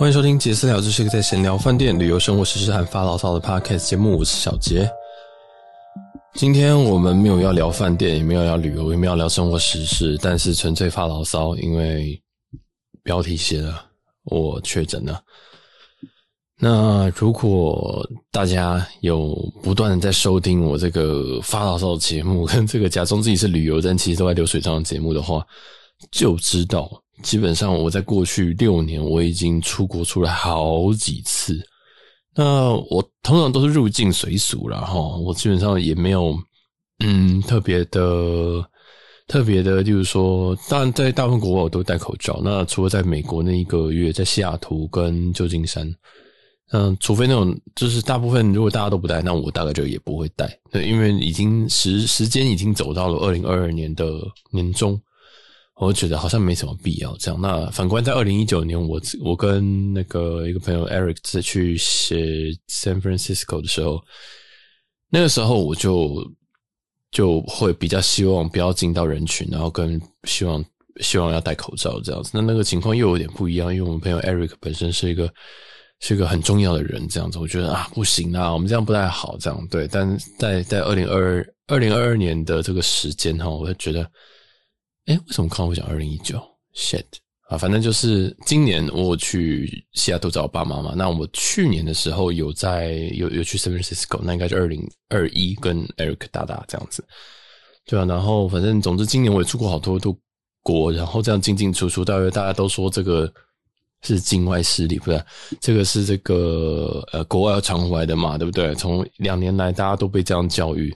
欢迎收听杰私聊，这是一个在闲聊饭店、旅游、生活、时事和发牢骚的 podcast 节目。我是小杰。今天我们没有要聊饭店，也没有要旅游，也没有要聊生活时事，但是纯粹发牢骚，因为标题写了我确诊了。那如果大家有不断的在收听我这个发牢骚的节目，跟这个假装自己是旅游，但其实都在流水账的节目的话，就知道。基本上我在过去六年，我已经出国出来好几次。那我通常都是入境随俗啦齁，我基本上也没有嗯特别的特别的，就是说，当然在大部分国外我都戴口罩。那除了在美国那一个月，在西雅图跟旧金山，嗯，除非那种就是大部分如果大家都不戴，那我大概就也不会戴。对，因为已经时时间已经走到了二零二二年的年中。我觉得好像没什么必要这样。那反观在二零一九年，我我跟那个一个朋友 Eric 在去写 San Francisco 的时候，那个时候我就就会比较希望不要进到人群，然后跟希望希望要戴口罩这样子。那那个情况又有点不一样，因为我们朋友 Eric 本身是一个是一个很重要的人，这样子，我觉得啊不行啊，我们这样不太好，这样对。但在在二零二二二零二二年的这个时间哈，我就觉得。哎，为什么刚刚会讲二零一九？shit 啊，反正就是今年我去西雅图找我爸妈嘛。那我去年的时候有在有有去 San Francisco，那应该是二零二一跟 Eric 大大这样子，对啊。然后反正总之今年我也出过好多都国，然后这样进进出出，大约大家都说这个是境外势力，不是？这个是这个呃国外要传回来的嘛，对不对？从两年来大家都被这样教育，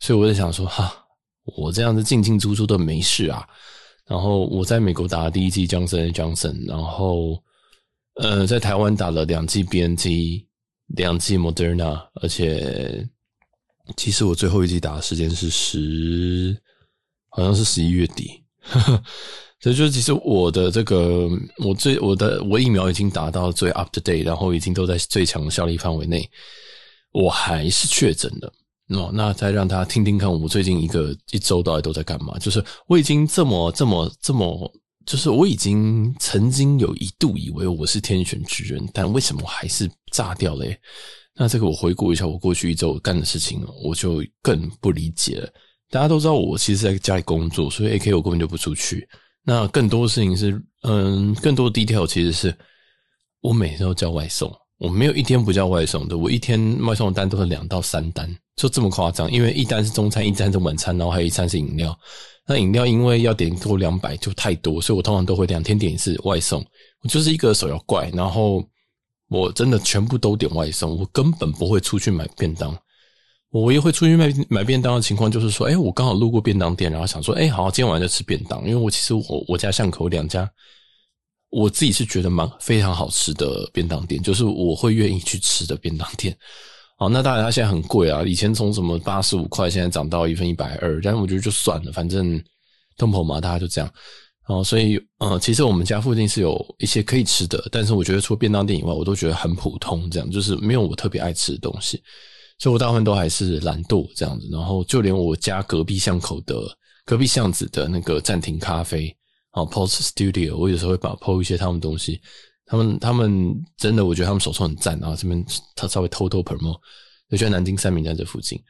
所以我在想说哈。我这样子进进出出都没事啊，然后我在美国打了第一剂 Johnson & Johnson，然后呃在台湾打了两剂 BNT，两剂 Moderna，而且其实我最后一剂打的时间是十，好像是十一月底，所以就其实我的这个我最我的我疫苗已经达到最 up to date，然后已经都在最强的效力范围内，我还是确诊了。哦，那再让他听听看，我们最近一个一周到底都在干嘛？就是我已经这么这么这么，就是我已经曾经有一度以为我是天选之人，但为什么我还是炸掉嘞？那这个我回顾一下我过去一周干的事情，我就更不理解了。大家都知道我其实在家里工作，所以 AK 我根本就不出去。那更多的事情是，嗯，更多的 detail 其实是我每天都叫外送。我没有一天不叫外送的，我一天外送的单都是两到三单，就这么夸张。因为一单是中餐，一单是晚餐，然后还有一餐是饮料。那饮料因为要点够两百就太多，所以我通常都会两天点一次外送。我就是一个手摇怪，然后我真的全部都点外送，我根本不会出去买便当。我唯一会出去买买便当的情况就是说，哎，我刚好路过便当店，然后想说，哎，好，今天晚上就吃便当。因为我其实我我家巷口两家。我自己是觉得蛮非常好吃的便当店，就是我会愿意去吃的便当店。哦，那当然它现在很贵啊，以前从什么八十五块，现在涨到一份一百二，但是我觉得就算了，反正通膨嘛，大家就这样。哦，所以呃，其实我们家附近是有一些可以吃的，但是我觉得除了便当店以外，我都觉得很普通，这样就是没有我特别爱吃的东西，所以我大部分都还是懒惰这样子。然后就连我家隔壁巷口的隔壁巷子的那个暂停咖啡。哦，Pulse Studio，我有时候会把 PO 一些他们东西，他们他们真的，我觉得他们手冲很赞啊。这边他稍微偷偷 promote，就觉得南京三明在这附近，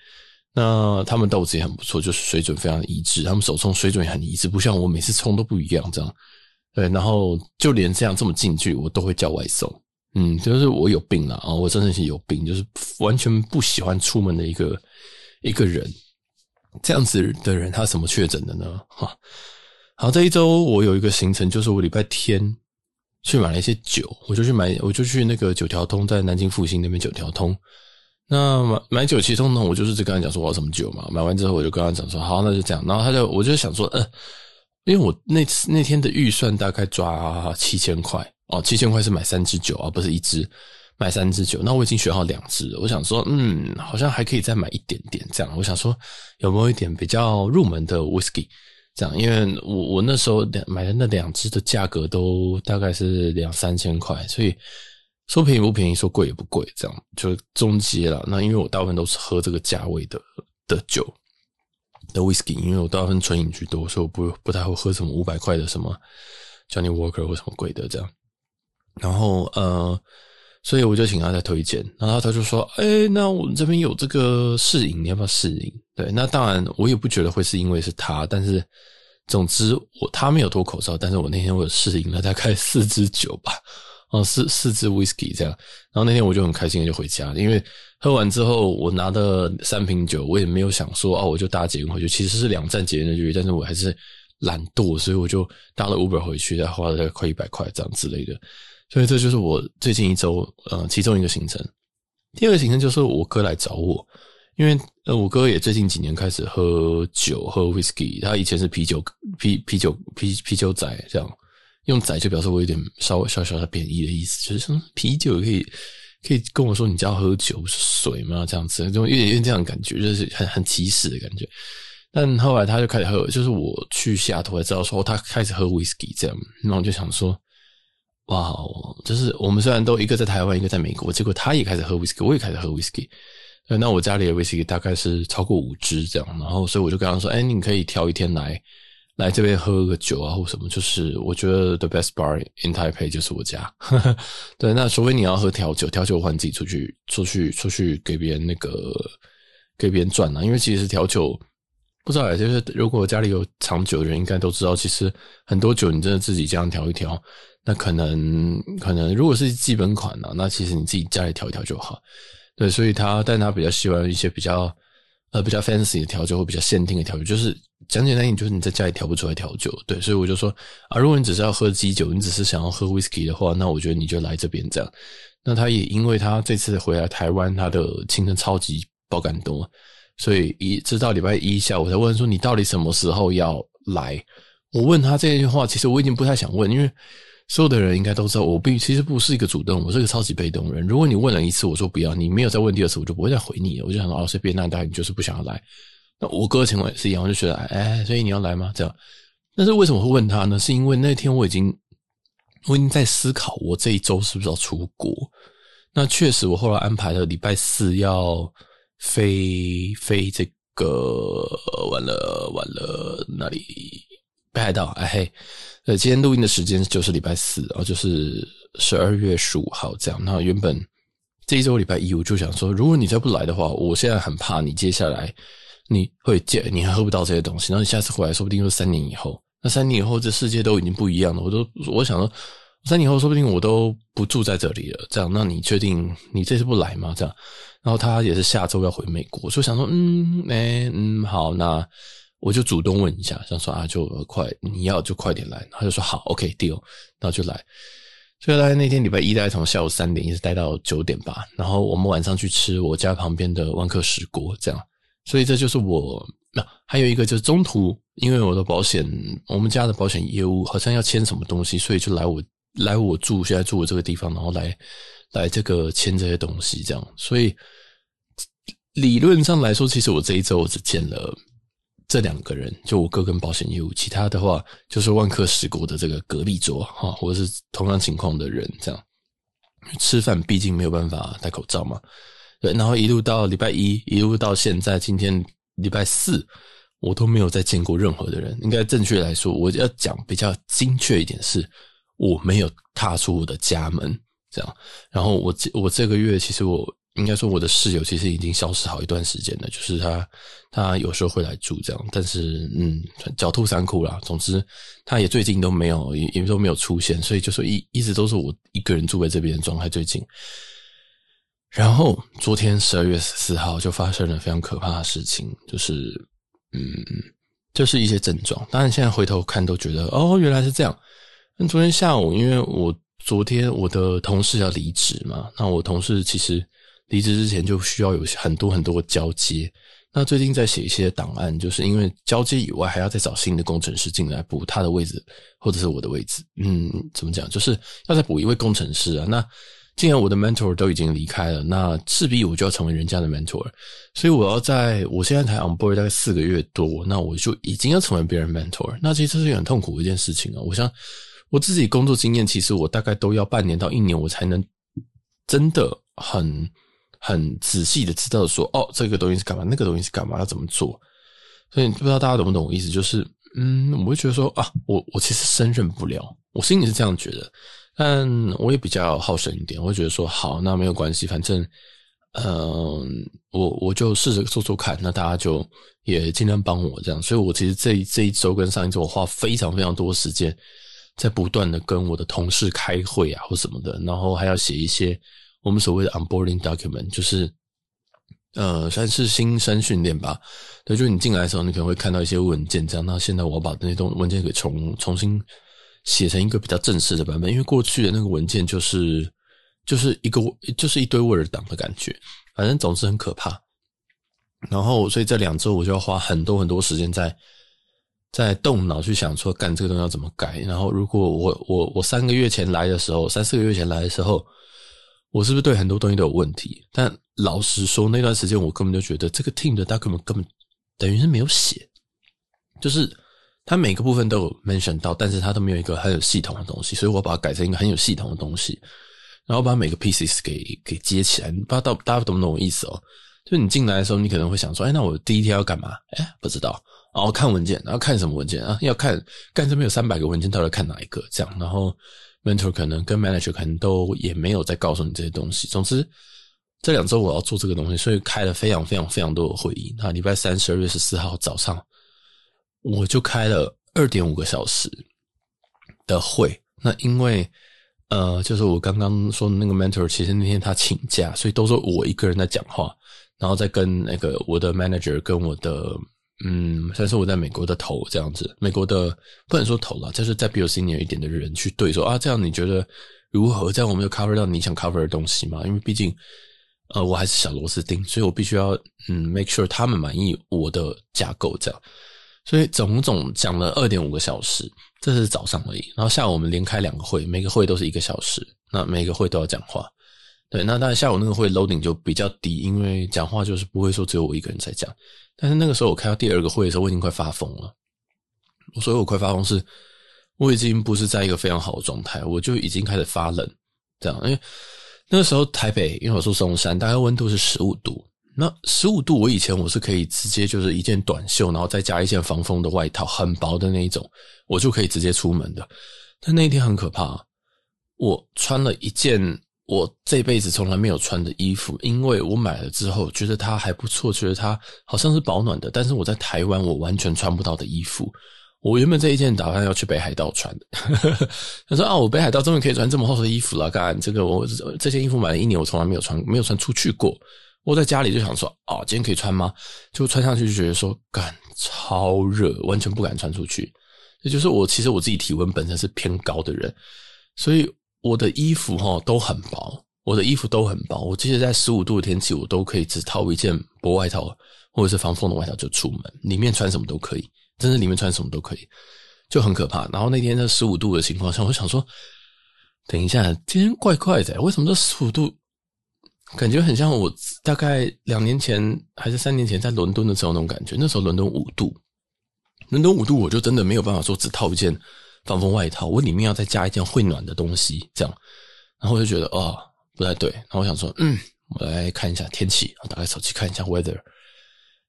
那他们豆子也很不错，就是水准非常一致，他们手冲水准也很一致，不像我每次冲都不一样这样。对，然后就连这样这么近距离，我都会叫外送。嗯，就是我有病了啊，我真的是有病，就是完全不喜欢出门的一个一个人。这样子的人，他怎么确诊的呢？哈。好，这一周我有一个行程，就是我礼拜天去买了一些酒，我就去买，我就去那个九条通，在南京复兴那边九条通。那买买酒其中呢，我就是跟他讲说我要什么酒嘛。买完之后，我就跟他讲说好，那就这样。然后他就，我就想说，呃，因为我那次那天的预算大概抓七千块哦，七千块是买三支酒啊，不是一支，买三支酒。那我已经选好两支，我想说，嗯，好像还可以再买一点点这样。我想说，有没有一点比较入门的 whisky？这样，因为我我那时候两买的那两只的价格都大概是两三千块，所以说便宜不便宜，说贵也不贵，这样就中阶了。那因为我大部分都是喝这个价位的的酒的 whisky，因为我大部分纯饮居多，所以我不不太会喝什么五百块的什么 Johnny Walker 或什么贵的这样。然后呃，所以我就请他再推荐，然后他就说：“哎、那我们这边有这个试饮，你要不要试饮？”对，那当然我也不觉得会是因为是他，但是总之我他没有脱口罩，但是我那天我有试饮了大概四支酒吧。哦，四四支 whisky 这样，然后那天我就很开心的就回家，因为喝完之后我拿的三瓶酒，我也没有想说哦，我就搭捷运回去，其实是两站捷运的距离，但是我还是懒惰，所以我就搭了 Uber 回去，再花了快一百块这样之类的，所以这就是我最近一周呃其中一个行程。第二个行程就是我哥来找我，因为呃我哥也最近几年开始喝酒，喝 whisky，他以前是啤酒啤啤酒啤啤酒仔这样。用“仔”就表示我有点稍微小小的贬义的意思，就是说啤酒可以可以跟我说你家喝酒是水吗？这样子就有点有点这样的感觉，就是很很歧视的感觉。但后来他就开始喝，就是我去西雅图才知道说他开始喝 whisky 这样，然后我就想说，哇，就是我们虽然都一个在台湾，一个在美国，结果他也开始喝 whisky，我也开始喝 whisky。那我家里的威士忌大概是超过五支这样，然后所以我就跟他说，哎，你可以挑一天来。来这边喝个酒啊，或什么，就是我觉得 the best bar in Taipei 就是我家。对，那除非你要喝调酒，调酒的话你自己出去，出去，出去给别人那个给别人赚啊。因为其实调酒不知道哎，就是如果家里有藏酒的人，应该都知道，其实很多酒你真的自己这样调一调，那可能可能如果是基本款呢，那其实你自己家里调一调就好。对，所以他但他比较喜欢一些比较。呃，比较 fancy 的调酒或比较限定的调酒，就是讲简单一点，就是你在家里调不出来调酒，对，所以我就说啊，如果你只是要喝基酒，你只是想要喝 whisky 的话，那我觉得你就来这边这样。那他也因为他这次回来台湾，他的行程超级爆感多，所以一直到礼拜一下午才问说，你到底什么时候要来？我问他这句话，其实我已经不太想问，因为。所有的人应该都知道，我并其实不是一个主动，我是个超级被动人。如果你问了一次，我说不要，你没有再问第二次，我就不会再回你了。我就想说，哦，随便那大概你就是不想要来。那我哥的情况也是一样，我就觉得，哎，所以你要来吗？这样。但是为什么会问他呢？是因为那天我已经，我已经在思考，我这一周是不是要出国。那确实，我后来安排了礼拜四要飞飞这个，完了完了，那里北海道，哎嘿。呃，今天录音的时间就是礼拜四，然后就是十二月十五号这样。那原本这一周礼拜一，我就想说，如果你再不来的话，我现在很怕你接下来你会见，你还喝不到这些东西。然后你下次回来，说不定就是三年以后。那三年以后，这世界都已经不一样了。我都我想说，三年以后说不定我都不住在这里了。这样，那你确定你这次不来吗？这样，然后他也是下周要回美国，所以想说，嗯，哎，嗯，好，那。我就主动问一下，想说啊，就快你要就快点来，他就说好，OK，deal，然后就来。所以大概那天礼拜一，大概从下午三点一直待到九点吧。然后我们晚上去吃我家旁边的万客石锅，这样。所以这就是我那、还有一个就是中途，因为我的保险，我们家的保险业务好像要签什么东西，所以就来我来我住现在住的这个地方，然后来来这个签这些东西，这样。所以理论上来说，其实我这一周我只见了。这两个人，就我哥跟保险业务，其他的话就是万科石国的这个隔壁桌哈，或者是同样情况的人这样。吃饭毕竟没有办法戴口罩嘛，对。然后一路到礼拜一，一路到现在今天礼拜四，我都没有再见过任何的人。应该正确来说，我要讲比较精确一点是，我没有踏出我的家门这样。然后我这我这个月其实我。应该说，我的室友其实已经消失好一段时间了。就是他，他有时候会来住这样，但是嗯，狡兔三窟啦。总之，他也最近都没有，也也都没有出现，所以就说一一直都是我一个人住在这边的状态。最近，然后昨天十二月十四号就发生了非常可怕的事情，就是嗯，就是一些症状。当然，现在回头看都觉得哦，原来是这样。那昨天下午，因为我昨天我的同事要离职嘛，那我同事其实。离职之前就需要有很多很多交接，那最近在写一些档案，就是因为交接以外还要再找新的工程师进来补他的位置，或者是我的位置。嗯，怎么讲？就是要再补一位工程师啊。那既然我的 mentor 都已经离开了，那势必我就要成为人家的 mentor，所以我要在我现在才 on board 大概四个月多，那我就已经要成为别人 mentor。那其实这是很痛苦的一件事情啊。我想我自己工作经验，其实我大概都要半年到一年，我才能真的很。很仔细的知道说，哦，这个东西是干嘛，那个东西是干嘛，要怎么做。所以不知道大家懂不懂我意思？就是，嗯，我会觉得说啊，我我其实胜任不了，我心里是这样觉得。但我也比较好胜一点，我会觉得说好，那没有关系，反正，嗯、我我就试着做做看，那大家就也尽量帮我这样。所以我其实这这一周跟上一周，我花非常非常多时间在不断的跟我的同事开会啊，或什么的，然后还要写一些我们所谓的 onboarding document，就是呃，算是新生训练吧。对，就你进来的时候，你可能会看到一些文件这样。那现在我要把那些东文件给重重新。写成一个比较正式的版本，因为过去的那个文件就是就是一个就是一堆 Word 档的感觉，反正总是很可怕。然后，所以这两周我就要花很多很多时间在在动脑去想说，干这个东西要怎么改。然后，如果我我我三个月前来的时候，三四个月前来的时候，我是不是对很多东西都有问题？但老实说，那段时间我根本就觉得这个 team 的 document 根本等于是没有写，就是。它每个部分都有 mention 到，但是它都没有一个很有系统的东西，所以我把它改成一个很有系统的东西，然后把每个 pieces 给给接起来。不知道大家懂不懂我意思哦？就你进来的时候，你可能会想说，哎，那我第一天要干嘛？哎，不知道。然后看文件，然后看什么文件啊？要看，干这边有三百个文件，到底看哪一个？这样，然后 mentor 可能跟 manager 可能都也没有在告诉你这些东西。总之，这两周我要做这个东西，所以开了非常非常非常多的会议。那礼拜三，十二月十四号早上。我就开了二点五个小时的会，那因为呃，就是我刚刚说的那个 mentor，其实那天他请假，所以都是我一个人在讲话，然后再跟那个我的 manager 跟我的嗯，算是我在美国的头这样子，美国的不能说头了，就是在比我 senior 一点的人去对说啊，这样你觉得如何？这样我们有 cover 到你想 cover 的东西嘛？因为毕竟呃，我还是小螺丝钉，所以我必须要嗯 make sure 他们满意我的架构这样。所以总总讲了二点五个小时，这是早上而已。然后下午我们连开两个会，每个会都是一个小时，那每个会都要讲话。对，那当然下午那个会 loading 就比较低，因为讲话就是不会说只有我一个人在讲。但是那个时候我开到第二个会的时候，我已经快发疯了。所以我快发疯是，我已经不是在一个非常好的状态，我就已经开始发冷，这样。因为那个时候台北，因为我住松山，大概温度是十五度。那十五度，我以前我是可以直接就是一件短袖，然后再加一件防风的外套，很薄的那一种，我就可以直接出门的。但那一天很可怕，我穿了一件我这辈子从来没有穿的衣服，因为我买了之后觉得它还不错，觉得它好像是保暖的，但是我在台湾我完全穿不到的衣服。我原本这一件打算要去北海道穿的，他说啊，我北海道终于可以穿这么厚的衣服了，干这个我这件衣服买了一年，我从来没有穿，没有穿出去过。我在家里就想说，啊、今天可以穿吗？就穿上去就觉得说，干超热，完全不敢穿出去。也就是我其实我自己体温本身是偏高的人，所以我的衣服齁都很薄，我的衣服都很薄。我即使在十五度的天气，我都可以只套一件薄外套或者是防风的外套就出门，里面穿什么都可以，真的里面穿什么都可以，就很可怕。然后那天在十五度的情况下，我想说，等一下，今天怪怪的，为什么这十五度？感觉很像我大概两年前还是三年前在伦敦的时候那种感觉。那时候伦敦五度，伦敦五度，我就真的没有办法说只套一件防风外套，我里面要再加一件会暖的东西，这样。然后我就觉得哦，不太对。然后我想说，嗯，我来看一下天气，打开手机看一下 weather，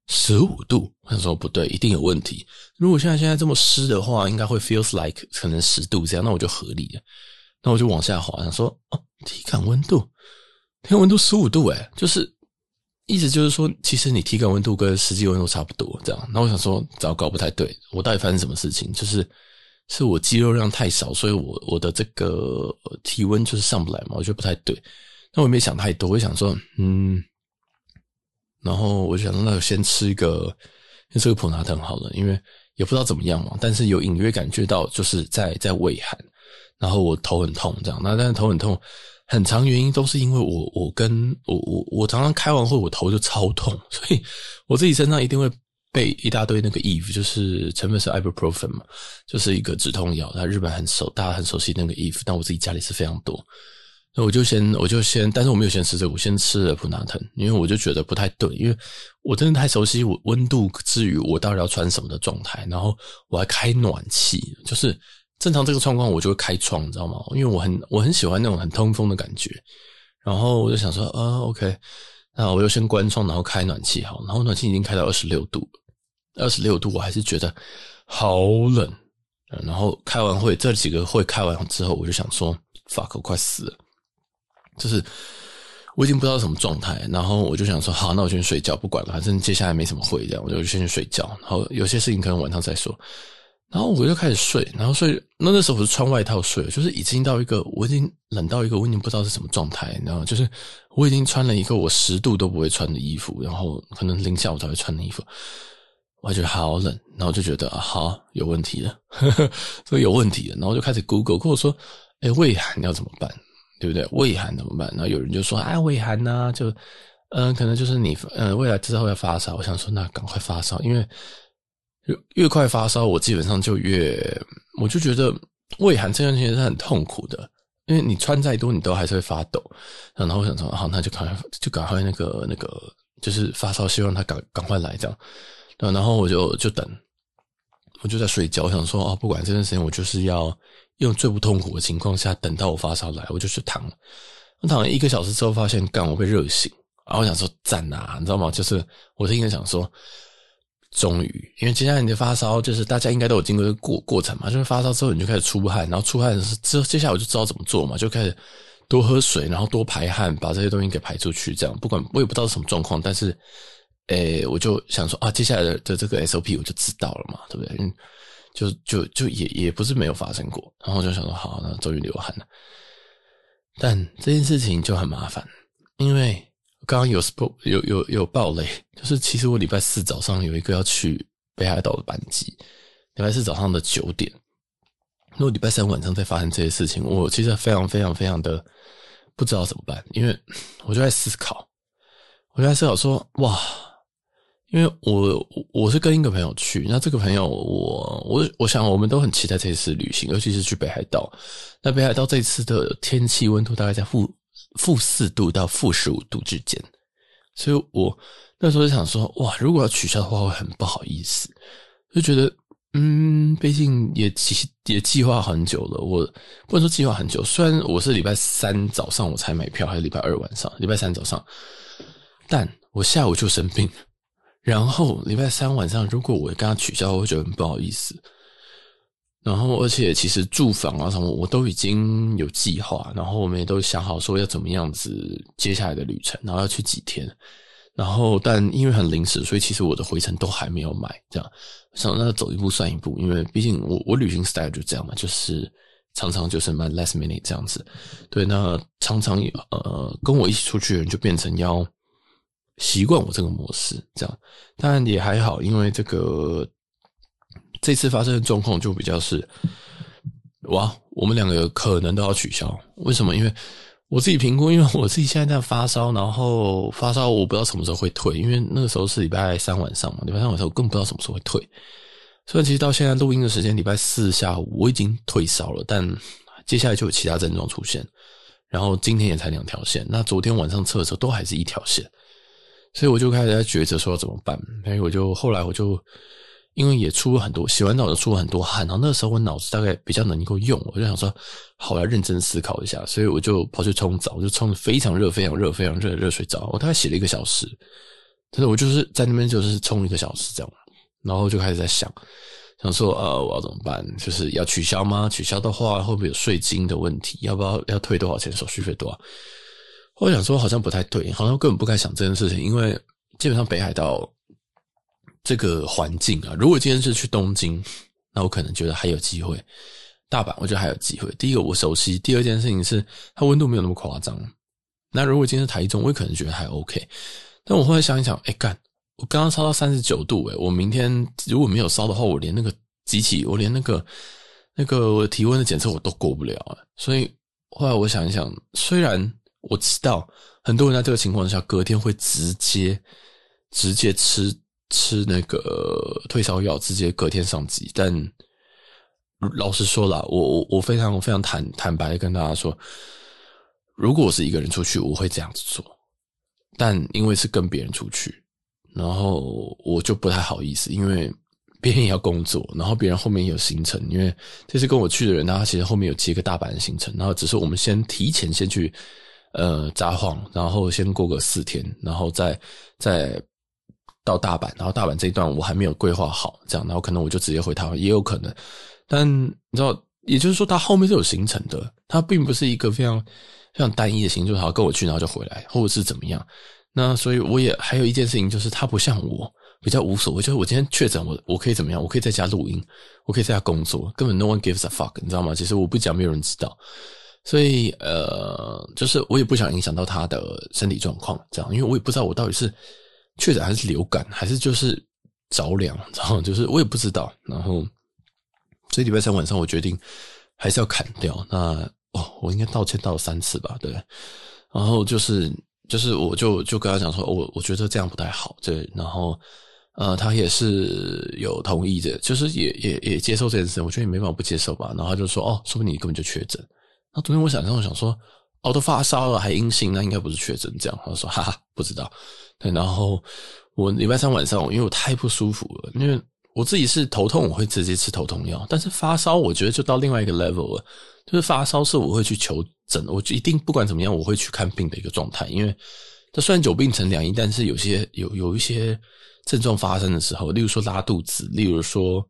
十五度。我想说不对，一定有问题。如果现在现在这么湿的话，应该会 feels like 可能十度这样，那我就合理了。那我就往下滑，想说哦，体感温度。天温度十五度，诶，就是意思就是说，其实你体感温度跟实际温度差不多，这样。那我想说，糟糕，不太对，我到底发生什么事情？就是是我肌肉量太少，所以我我的这个体温就是上不来嘛，我觉得不太对。那我也没想太多，我想说，嗯，然后我就想，那我先吃一个，先吃个普拿疼好了，因为也不知道怎么样嘛，但是有隐约感觉到就是在在畏寒，然后我头很痛，这样。那但是头很痛。很长原因都是因为我我跟我我我常常开完会我头就超痛，所以我自己身上一定会备一大堆那个 Eve，就是成分是 Ibuprofen 嘛，就是一个止痛药。那日本很熟，大家很熟悉那个 Eve，但我自己家里是非常多，那我就先我就先，但是我没有先吃这个，我先吃了普拿疼，因为我就觉得不太对，因为我真的太熟悉我温度之余我到底要穿什么的状态，然后我还开暖气，就是。正常这个状况我就会开窗，你知道吗？因为我很我很喜欢那种很通风的感觉。然后我就想说，啊，OK，那我就先关窗，然后开暖气好。然后暖气已经开到二十六度，二十六度我还是觉得好冷。然后开完会，这几个会开完之后，我就想说，fuck，我快死了，就是我已经不知道什么状态。然后我就想说，好，那我先睡觉，不管了，反正接下来没什么会，这样我就先去睡觉。然后有些事情可能晚上再说。然后我就开始睡，然后睡。那那时候我是穿外套睡，就是已经到一个我已经冷到一个我已经不知道是什么状态，你知道吗？就是我已经穿了一个我十度都不会穿的衣服，然后可能零下我才会穿的衣服。我觉得好冷，然后就觉得啊，好有问题了，呵呵，所以有问题了。然后就开始 Google，跟我说，哎，畏寒要怎么办？对不对？畏寒怎么办？然后有人就说，哎，畏寒呢，就嗯、可能就是你嗯、呃，未来之后要发烧。我想说，那赶快发烧，因为越越快发烧，我基本上就越，我就觉得畏寒这件事情是很痛苦的，因为你穿再多，你都还是会发抖。然后我想说，好，那就赶快就赶快那个那个，就是发烧，希望他赶赶快来这样。然后我就就等，我就在睡觉。我想说哦，不管这段时间，我就是要用最不痛苦的情况下等到我发烧来，我就去躺。我躺了一个小时之后，发现干我被热醒。然后我想说赞啊，你知道吗？就是我是应该想说，终于，因为接下来你的发烧，就是大家应该都有经过一个过过程嘛。就是发烧之后，你就开始出汗，然后出汗之后，接下来我就知道怎么做嘛，就开始多喝水，然后多排汗，把这些东西给排出去。这样，不管我也不知道是什么状况，但是。诶、我就想说啊，接下来的的这个 SOP 我就知道了嘛，对不对？嗯，就就就也也不是没有发生过，然后我就想说，好，那终于流汗了。但这件事情就很麻烦，因为刚刚有有有有爆雷，就是其实我礼拜四早上有一个要去北海道的班机，礼拜四早上的九点。如果礼拜三晚上再发生这些事情，我其实非常非常非常的不知道怎么办，因为我就在思考，我就在思考说，哇。因为我我是跟一个朋友去，那这个朋友我我我想我们都很期待这次旅行，尤其是去北海道。那北海道这次的天气温度大概在负负四度到负十五度之间，所以我那时候就想说，哇，如果要取消的话，会很不好意思，就觉得嗯，毕竟也计也计划很久了，我不能说计划很久，虽然我是礼拜三早上我才买票，还是礼拜二晚上，礼拜三早上，但我下午就生病。然后礼拜三晚上，如果我跟他取消，我会觉得很不好意思。然后，而且其实住房啊什么，我都已经有计划，然后我们也都想好说要怎么样子接下来的旅程，然后要去几天。然后，但因为很临时，所以其实我的回程都还没有买。这样，想那走一步算一步，因为毕竟我我旅行 style 就这样嘛，就是常常就是蛮 last minute 这样子。对，那常常呃跟我一起出去的人就变成要。习惯我这个模式，这样当然也还好，因为这个这次发生的状况就比较是，哇，我们两个可能都要取消。为什么？因为我自己评估，因为我自己现在在发烧，然后发烧我不知道什么时候会退，因为那个时候是礼拜三晚上嘛，礼拜三晚上我更不知道什么时候会退。所以其实到现在录音的时间，礼拜四下午我已经退烧了，但接下来就有其他症状出现，然后今天也才两条线，那昨天晚上测的时候都还是一条线。所以我就开始在抉择说要怎么办，所以我就后来我就因为也出了很多，洗完澡就出了很多汗，然后那时候我脑子大概比较能够用，我就想说，好，我要认真思考一下，所以我就跑去冲澡，我就冲非常热、非常热、非常热的热水澡，我大概洗了一个小时，但是我就是在那边就是冲一个小时这样，然后就开始在想，想说呃我要怎么办，就是要取消吗？取消的话会不会有税金的问题？要不要要退多少钱？手续费多少？我想说，好像不太对，好像根本不该想这件事情，因为基本上北海道这个环境啊，如果今天是去东京，那我可能觉得还有机会；大阪，我觉得还有机会。第一个我熟悉，第二件事情是它温度没有那么夸张。那如果今天是台中，我也可能觉得还 OK。但我后来想一想，哎干，我刚刚烧到三十九度，诶，我明天如果没有烧的话，我连那个机器，我连那个那个我体温的检测我都过不了啊。所以后来我想一想，虽然我知道很多人在这个情况下，隔天会直接直接吃吃那个退烧药，直接隔天上机。但老实说啦，我我我非常非常坦坦白的跟大家说，如果我是一个人出去，我会这样子做。但因为是跟别人出去，然后我就不太好意思，因为别人也要工作，然后别人后面也有行程。因为这次跟我去的人，他其实后面有接个大阪的行程，然后只是我们先提前先去。呃，札幌，然后先过个四天，然后再再到大阪，然后大阪这一段我还没有规划好，这样，然后可能我就直接回台湾，也有可能。但你知道，也就是说，它后面是有行程的，它并不是一个非常非常单一的行程，就好跟我去，然后就回来，或者是怎么样。那所以我也还有一件事情，就是它不像我比较无所谓，就是我今天确诊，我我可以怎么样？我可以在家录音，我可以在家工作，根本 no one gives a fuck，你知道吗？其实我不讲，没有人知道。所以呃，就是我也不想影响到他的身体状况，这样，因为我也不知道我到底是确诊还是流感，还是就是着凉，然后就是我也不知道。然后，所以礼拜三晚上我决定还是要砍掉。那哦，我应该道歉道了三次吧？对。然后就是就是，我就就跟他讲说，我我觉得这样不太好，对。然后呃，他也是有同意的，就是也也也接受这件事。我觉得你没办法不接受吧？然后他就说，哦，说不定你根本就确诊。那昨天我想我想说，哦，都发烧了还阴性，那应该不是确诊这样。他说，哈哈，不知道。对，然后我礼拜三晚上，因为我太不舒服了，因为我自己是头痛，我会直接吃头痛药。但是发烧，我觉得就到另外一个 level 了，就是发烧是我会去求诊，我就一定不管怎么样，我会去看病的一个状态。因为它虽然久病成良医，但是有些有有一些症状发生的时候，例如说拉肚子，例如说，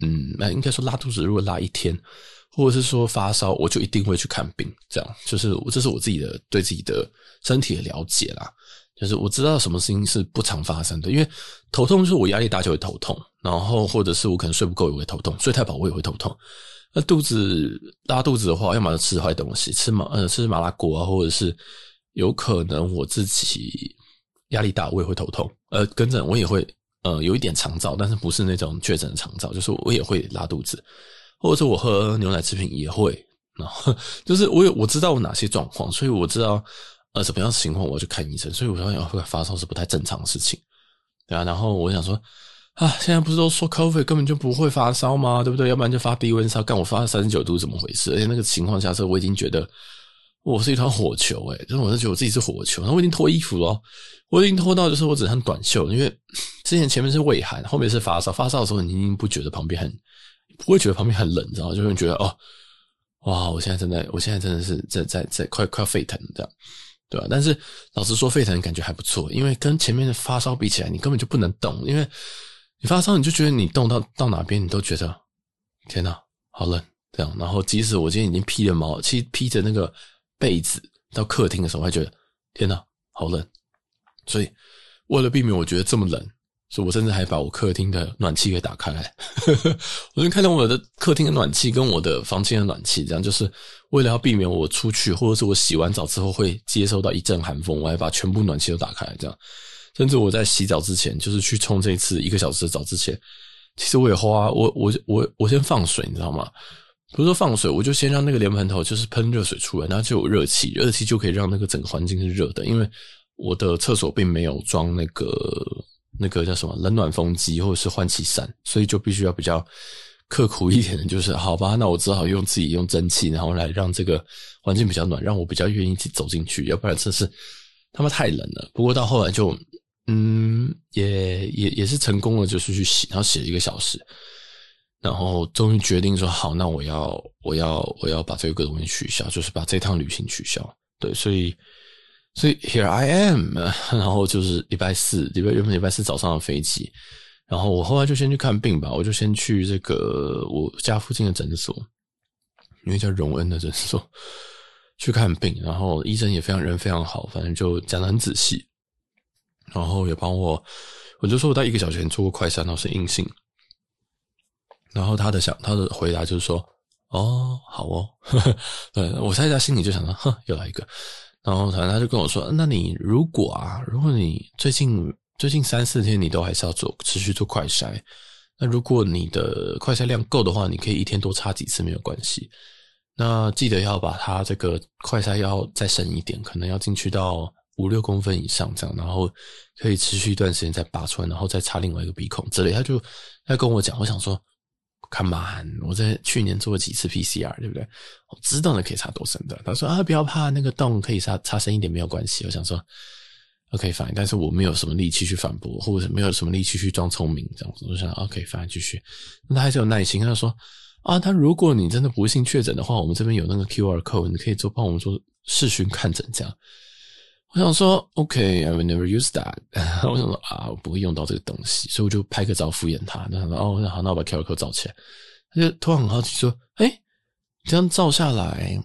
嗯，那应该说拉肚子，如果拉一天。或者是说发烧，我就一定会去看病，这样就是这是我自己的对自己的身体的了解啦。就是我知道什么事情是不常发生的，因为头痛就是我压力大就会头痛，然后或者是我可能睡不够也会头痛，睡太饱我也会头痛。那肚子拉肚子的话，要么就吃坏东西，吃麻呃吃麻辣锅啊，或者是有可能我自己压力大我也会头痛。呃，跟着我也会呃有一点肠燥，但是不是那种确诊的肠燥，就是我也会拉肚子。或者是我喝牛奶制品也会，然后就是我有我知道我哪些状况，所以我知道呃什么样的情况我要去看医生，所以我想要发烧是不太正常的事情，对啊，然后我想说啊，现在不是都说 COVID 根本就不会发烧吗？对不对？要不然就发低温烧，干我发三十九度怎么回事？而且那个情况下，是我已经觉得我是一团火球诶、欸，就是我是觉得我自己是火球，然后我已经脱衣服了，我已经脱到就是我只穿短袖，因为 之前前面是畏寒，后面是发烧，发烧的时候你已经不觉得旁边很。不会觉得旁边很冷，知道吗？就会觉得哦，哇！我现在正在，我现在真的是在在在快快要沸腾这样，对吧？但是老实说，沸腾感觉还不错，因为跟前面的发烧比起来，你根本就不能动，因为你发烧，你就觉得你动到到哪边，你都觉得天哪，好冷这样。然后即使我今天已经披了毛，其实披着那个被子到客厅的时候，还觉得天哪，好冷。所以为了避免我觉得这么冷。所以我甚至还把我客厅的暖气给打开来，我就开到我的客厅的暖气跟我的房间的暖气，这样就是为了要避免我出去或者是我洗完澡之后会接收到一阵寒风，我还把全部暖气都打开，这样。甚至我在洗澡之前，就是去冲这一次一个小时的澡之前，其实我也花我我我我先放水，你知道吗？不是说放水，我就先让那个莲蓬头就是喷热水出来，然后就有热气，热气就可以让那个整个环境是热的，因为我的厕所并没有装那个。那个叫什么冷暖风机或者是换气扇，所以就必须要比较刻苦一点的，就是好吧，那我只好用自己用蒸汽，然后来让这个环境比较暖，让我比较愿意去走进去，要不然真是他妈太冷了。不过到后来就嗯，也也也是成功了，就是去洗，然后洗了一个小时，然后终于决定说好，那我要我要我要把这个东西取消，就是把这趟旅行取消。对，所以。所以 here I am，然后就是礼拜四，礼拜原本礼拜四早上的飞机，然后我后来就先去看病吧，我就先去这个我家附近的诊所，因为叫荣恩的诊所去看病，然后医生也非常人非常好，反正就讲得很仔细，然后也帮我，我就说我在一个小时前做过快筛，然后是阴性，然后他的想他的回答就是说，哦，好哦，呵呵，对，我在他心里就想到，哼，又来一个。然后他他就跟我说：“那你如果啊，如果你最近最近三四天你都还是要做持续做快筛，那如果你的快筛量够的话，你可以一天多插几次没有关系。那记得要把它这个快筛要再深一点，可能要进去到五六公分以上这样，然后可以持续一段时间再拔出来，然后再插另外一个鼻孔之类。”他就他跟我讲，我想说。Come on，我在去年做了几次 PCR，对不对？我知道那可以插多深的。他说啊，不要怕，那个洞可以插插深一点没有关系。我想说，OK fine，但是我没有什么力气去反驳，或者是没有什么力气去装聪明这样子。我想 OK fine，继续。那他还是有耐心，他说啊，他如果你真的不幸确诊的话，我们这边有那个 QR code，你可以做帮我们做视讯看诊这样。我想说，OK，I will never used that。我想说啊，我不会用到这个东西，所以我就拍个照敷衍他。那他说哦，那好，那我把 QR code 照起来。他就突然很好奇说：“哎，这样照下来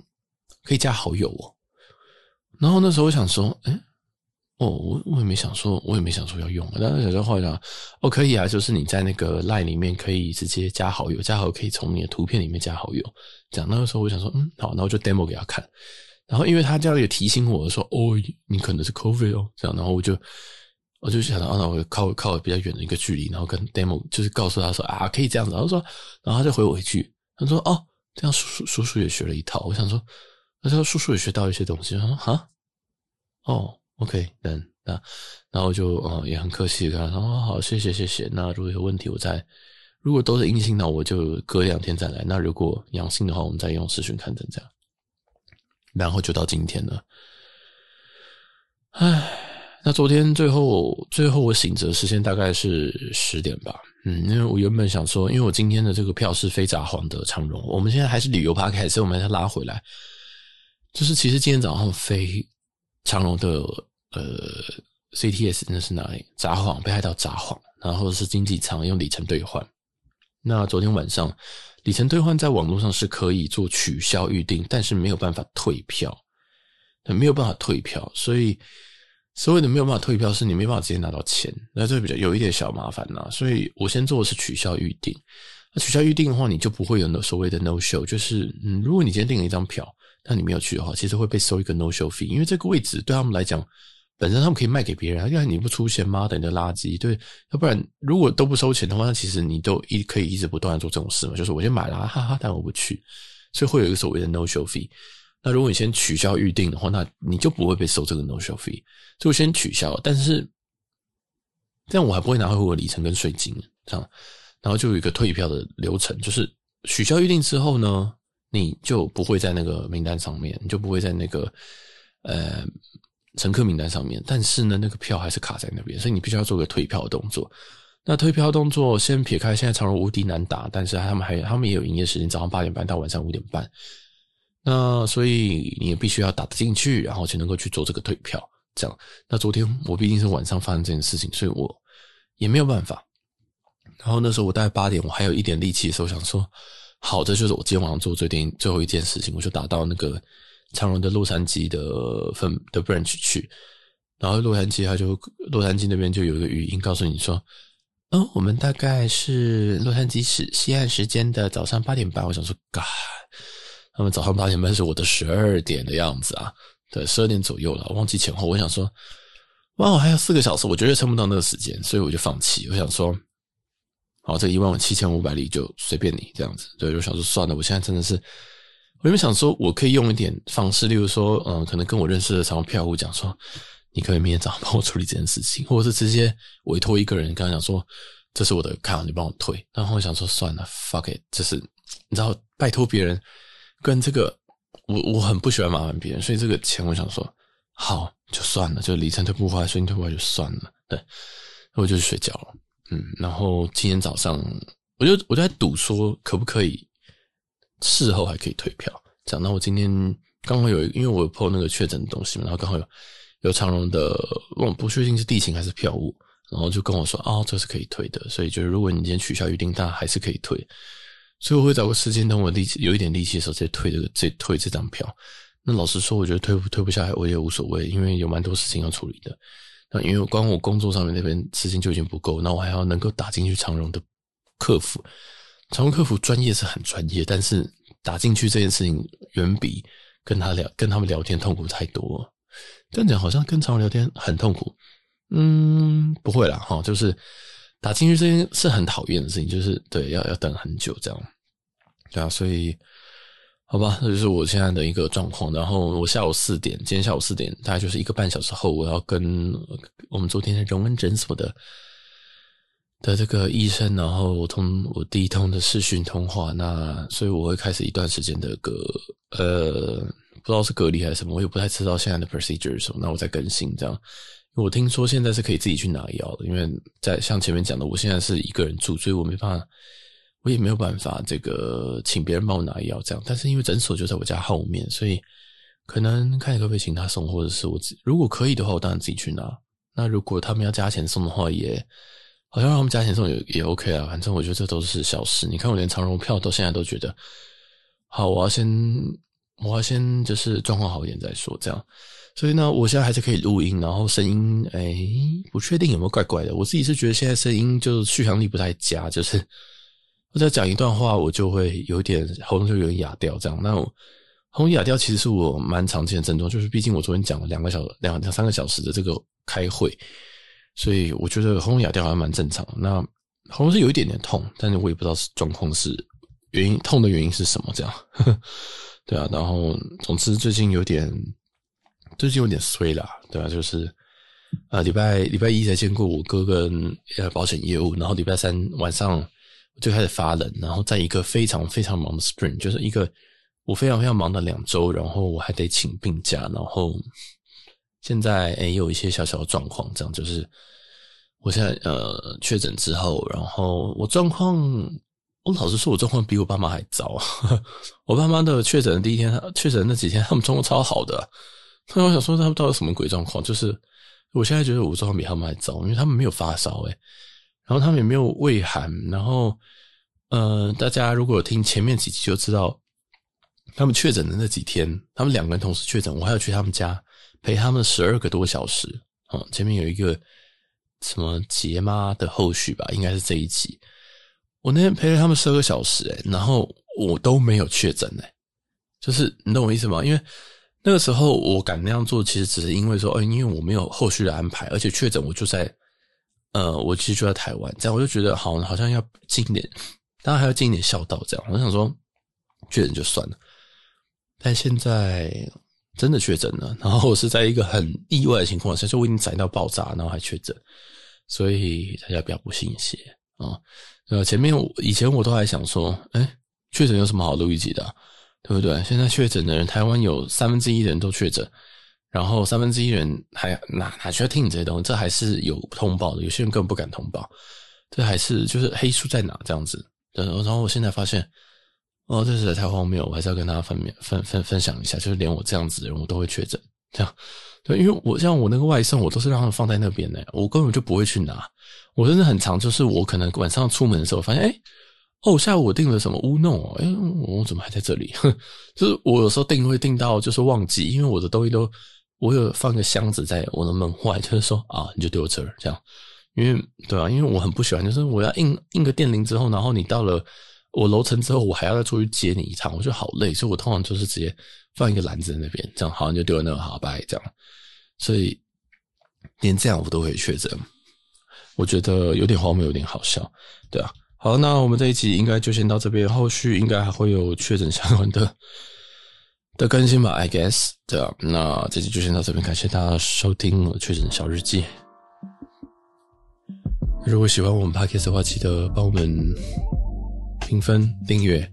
可以加好友哦。”然后那时候我想说：“哎。”哦，我我也没想说，我也没想说要用，但是小时候后来想，哦，可以啊，就是你在那个 line 里面可以直接加好友，加好友可以从你的图片里面加好友，这样。那个时候我想说，嗯，好，那我就 demo 给他看，然后因为他这样也提醒我说，哦，你可能是 COVID 哦，这样，然后我就我就想到，啊，那我靠靠比较远的一个距离，然后跟 demo 就是告诉他说，啊，可以这样子，然后说，然后他就回我一句，他说，哦，这样叔叔叔叔也学了一套，我想说，他说叔叔也学到一些东西，他说，哈，哦。OK，那那然后就嗯也很客气他说哦好谢谢谢谢，那如果有问题我再如果都是阴性那我就隔两天再来，那如果阳性的话我们再用视讯看诊这样，然后就到今天了，唉，那昨天最后最后我醒着时间大概是十点吧，嗯，因为我原本想说，因为我今天的这个票是非札幌的长荣，我们现在还是旅游趴开，所以我们再拉回来，就是其实今天早上飞长荣的。呃，CTS 那是哪里？札幌，被害到札幌，然后是经济舱用里程兑换。那昨天晚上里程兑换在网络上是可以做取消预订，但是没有办法退票，没有办法退票。所以所谓的没有办法退票，是你没办法直接拿到钱，那这比较有一点小麻烦呐。所以我先做的是取消预订。那取消预订的话，你就不会有所谓的 no show，就是嗯，如果你今天订了一张票，但你没有去的话，其实会被收一个 no show fee，因为这个位置对他们来讲。本身他们可以卖给别人，因为你不出现吗？等着垃圾，对，要不然如果都不收钱的话，那其实你都一可以一直不断的做这种事嘛。就是我先买了，哈哈，但我不去，所以会有一个所谓的 no show fee。那如果你先取消预定的话，那你就不会被收这个 no show fee。所以我先取消，但是这样我还不会拿回我的里程跟税金，这样，然后就有一个退票的流程，就是取消预定之后呢，你就不会在那个名单上面，你就不会在那个呃。乘客名单上面，但是呢，那个票还是卡在那边，所以你必须要做个退票的动作。那退票动作先撇开，现在长荣无敌难打，但是他们还他们也有营业时间，早上八点半到晚上五点半。那所以你也必须要打得进去，然后才能够去做这个退票。这样，那昨天我毕竟是晚上发生这件事情，所以我也没有办法。然后那时候我大概八点，我还有一点力气的时候，想说，好，这就是我今天晚上做最点最后一件事情，我就打到那个。长荣的洛杉矶的分的 branch 去，然后洛杉矶他就洛杉矶那边就有一个语音告诉你说，嗯，我们大概是洛杉矶时西岸时间的早上八点半。我想说，嘎，他们早上八点半是我的十二点的样子啊，对，十二点左右了，忘记前后。我想说，哇，我还有四个小时，我绝对撑不到那个时间，所以我就放弃。我想说，好，这一万七千五百里就随便你这样子。对，我想说算了，我现在真的是。我原本想说，我可以用一点方式，例如说，嗯，可能跟我认识的长荣票务讲说，你可以明天早上帮我处理这件事情，或者是直接委托一个人跟他讲说，这是我的卡，你帮我退。然后我想说，算了，fuck it，就是你知道，拜托别人跟这个，我我很不喜欢麻烦别人，所以这个钱我想说，好就算了，就里程退不回来，税金退不回来就算了，对，我就去睡觉了，嗯，然后今天早上我就我就在赌说，可不可以。事后还可以退票，这样。那我今天刚好有，因为我有 po 那个确诊的东西嘛，然后刚好有有长荣的，我不确定是地勤还是票务，然后就跟我说，哦，这是可以退的，所以就是如果你今天取消预订，但还是可以退。所以我会找个时间，等我力气有一点力气的时候，再退这个，再退这张票。那老实说，我觉得退不退不下来，我也无所谓，因为有蛮多事情要处理的。那因为光我工作上面那边时间就已经不够，那我还要能够打进去长荣的客服。长荣客服专业是很专业，但是打进去这件事情远比跟他聊、跟他们聊天痛苦太多。这样讲好像跟长荣聊天很痛苦，嗯，不会啦，哈，就是打进去这件是很讨厌的事情，就是对，要要等很久这样，对啊，所以好吧，这就是我现在的一个状况。然后我下午四点，今天下午四点，大概就是一个半小时后，我要跟我们昨天的荣恩诊所的。的这个医生，然后我通我第一通的视讯通话，那所以我会开始一段时间的隔，呃，不知道是隔离还是什么，我也不太知道现在的 procedure 是什么，那我再更新这样。我听说现在是可以自己去拿药的，因为在像前面讲的，我现在是一个人住，所以我没办法，我也没有办法这个请别人帮我拿药这样。但是因为诊所就在我家后面，所以可能看你可不可以请他送，或者是我如果可以的话，我当然自己去拿。那如果他们要加钱送的话，也。好像让他们加钱送也也 OK 啊，反正我觉得这都是小事。你看我连长荣票到现在都觉得，好，我要先我要先就是状况好一点再说，这样。所以呢，我现在还是可以录音，然后声音哎，不确定有没有怪怪的。我自己是觉得现在声音就续航力不太佳，就是我在讲一段话，我就会有点喉咙就有点哑掉这样。那喉咙哑掉其实是我蛮常见的症状，就是毕竟我昨天讲了两个小时、两两三个小时的这个开会。所以我觉得喉咙哑掉还蛮正常。那喉咙是有一点点痛，但是我也不知道是状况是原因，痛的原因是什么这样。呵 呵对啊，然后总之最近有点最近有点衰啦，对啊，就是啊礼拜礼拜一才见过我哥跟呃保险业务，然后礼拜三晚上就开始发冷，然后在一个非常非常忙的 spring，就是一个我非常非常忙的两周，然后我还得请病假，然后。现在诶，有一些小小的状况，这样就是我现在呃确诊之后，然后我状况，我老实说，我状况比我爸妈还糟。我爸妈的确诊的第一天，确诊的那几天，他们状况超好的。那我想说，他们到底什么鬼状况？就是我现在觉得我状况比他们还糟，因为他们没有发烧诶，然后他们也没有畏寒，然后呃，大家如果有听前面几集就知道，他们确诊的那几天，他们两个人同时确诊，我还要去他们家。陪他们十二个多小时，嗯，前面有一个什么杰妈的后续吧，应该是这一集。我那天陪了他们十二个小时，诶，然后我都没有确诊，诶，就是你懂我意思吗？因为那个时候我敢那样做，其实只是因为说，因为我没有后续的安排，而且确诊我就在，呃，我其实就在台湾，这样我就觉得好，好像要尽一点，当然还要尽一点孝道，这样我想说确诊就算了，但现在。真的确诊了，然后我是在一个很意外的情况下，就我已经载到爆炸，然后还确诊，所以大家不要不信邪啊。呃，前面我以前我都还想说，哎，确诊有什么好录一集的啊，对不对？现在确诊的人，台湾有三分之一的人都确诊，然后三分之一人还哪哪需要听你这些东西？这还是有通报的，有些人根本不敢通报，这还是就是黑数在哪这样子。然后我现在发现。哦，这实在太荒谬，我还是要跟大家分分分分分享一下，就是连我这样子的人，我都会确诊，这样对，因为我像我那个外送，我都是让他们放在那边的，我根本就不会去拿。我真的很常，就是我可能晚上出门的时候，发现，哎，哦，下午我订了什么乌弄哦，哎，我怎么还在这里？就是我有时候订会订到，就是忘记，因为我的东西都，我有放个箱子在我的门外，就是说啊，你就丢这儿这样，因为对啊，因为我很不喜欢，就是我要印印个电铃之后，然后你到了。我楼层之后，我还要再出去接你一趟，我觉得好累，所以我通常就是直接放一个篮子在那边，这样好像就丢在那，好拜这样。所以连这样我都可以确诊，我觉得有点荒谬，有点好笑，对啊。好，那我们这一集应该就先到这边，后续应该还会有确诊相关的的更新吧，I guess，对啊。那这集就先到这边，感谢大家收听我确诊小日记。如果喜欢我们 Podcast 的话，记得帮我们。评分、订阅，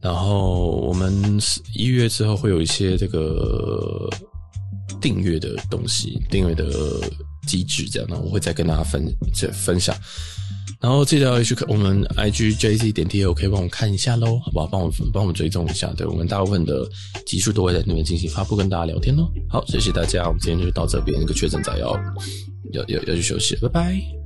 然后我们一月之后会有一些这个订阅的东西，订阅的机制这样，那我会再跟大家分这分享。然后记得要去看我们 IG JZ 点 T L，可以帮我看一下喽，好不好？帮我帮我们追踪一下，对，我们大部分的集数都会在那边进行发布，跟大家聊天喽。好，谢谢大家，我们今天就到这边，那个确诊仔要要要要去休息，拜拜。